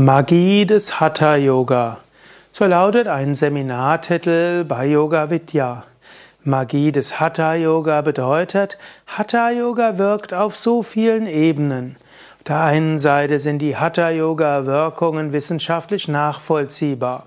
Magie des Hatha Yoga. So lautet ein Seminartitel bei Yoga Vidya. Magie des Hatha Yoga bedeutet, Hatha Yoga wirkt auf so vielen Ebenen. Auf der einen Seite sind die Hatha Yoga Wirkungen wissenschaftlich nachvollziehbar.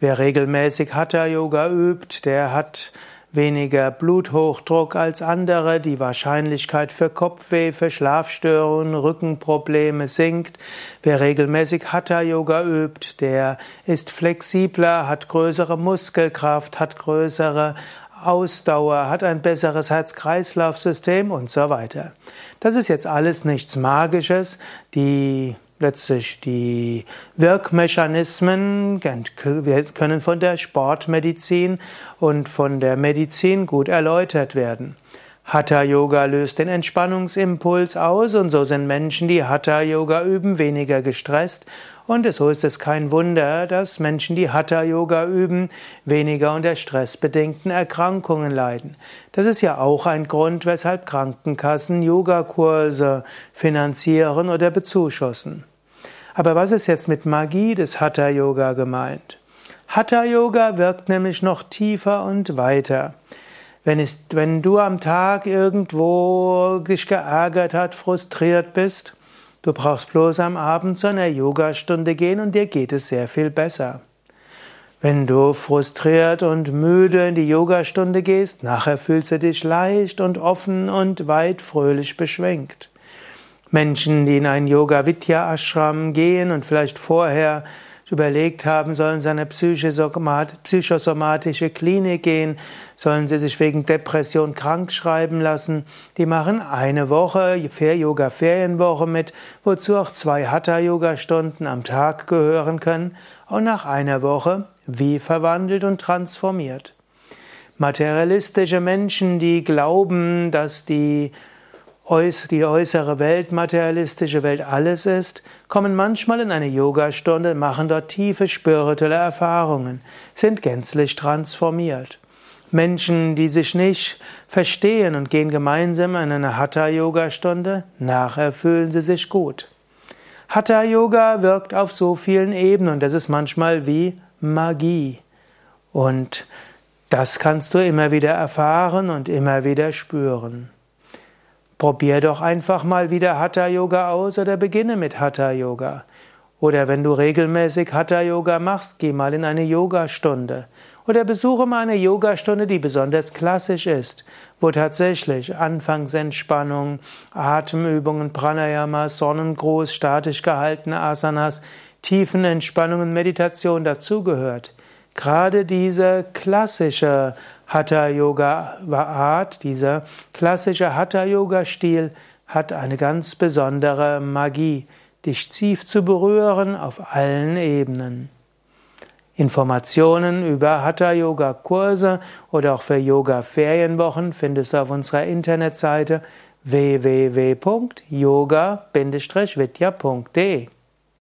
Wer regelmäßig Hatha Yoga übt, der hat weniger Bluthochdruck als andere, die Wahrscheinlichkeit für Kopfweh, für Schlafstörungen, Rückenprobleme sinkt. Wer regelmäßig Hatha Yoga übt, der ist flexibler, hat größere Muskelkraft, hat größere Ausdauer, hat ein besseres Herz-Kreislauf-System und so weiter. Das ist jetzt alles nichts Magisches. Die letztlich die Wirkmechanismen können von der Sportmedizin und von der Medizin gut erläutert werden. Hatha Yoga löst den Entspannungsimpuls aus und so sind Menschen, die Hatha Yoga üben, weniger gestresst und so ist es kein Wunder, dass Menschen, die Hatha Yoga üben, weniger unter stressbedingten Erkrankungen leiden. Das ist ja auch ein Grund, weshalb Krankenkassen Yogakurse finanzieren oder bezuschussen. Aber was ist jetzt mit Magie des Hatha Yoga gemeint? Hatha Yoga wirkt nämlich noch tiefer und weiter. Wenn, es, wenn du am Tag irgendwo dich geärgert hat, frustriert bist, du brauchst bloß am Abend zu einer Yogastunde gehen und dir geht es sehr viel besser. Wenn du frustriert und müde in die Yogastunde gehst, nachher fühlst du dich leicht und offen und weit fröhlich beschwingt. Menschen, die in einen Yoga Vidya Ashram gehen und vielleicht vorher überlegt haben, sollen sie eine psychosomatische Klinik gehen, sollen sie sich wegen Depression krank schreiben lassen. Die machen eine Woche Yoga Ferienwoche mit, wozu auch zwei Hatha Yoga Stunden am Tag gehören können und nach einer Woche wie verwandelt und transformiert. Materialistische Menschen, die glauben, dass die die äußere Welt, materialistische Welt alles ist, kommen manchmal in eine Yogastunde, machen dort tiefe spirituelle Erfahrungen, sind gänzlich transformiert. Menschen, die sich nicht verstehen und gehen gemeinsam in eine Hatha-Yoga-Stunde, nachher fühlen sie sich gut. Hatha-Yoga wirkt auf so vielen Ebenen und das ist manchmal wie Magie. Und das kannst du immer wieder erfahren und immer wieder spüren. Probier doch einfach mal wieder Hatha Yoga aus oder beginne mit Hatha Yoga. Oder wenn du regelmäßig Hatha Yoga machst, geh mal in eine Yogastunde. Oder besuche mal eine Yogastunde, die besonders klassisch ist, wo tatsächlich Anfangsentspannung, Atemübungen, Pranayama, Sonnengruß, statisch gehaltene Asanas, Tiefenentspannung und Meditation dazugehört. Gerade diese klassische Hatha-Yoga-Art, dieser klassische Hatha-Yoga-Stil hat eine ganz besondere Magie, dich tief zu berühren auf allen Ebenen. Informationen über Hatha-Yoga-Kurse oder auch für Yoga-Ferienwochen findest du auf unserer Internetseite www.yoga-vidya.de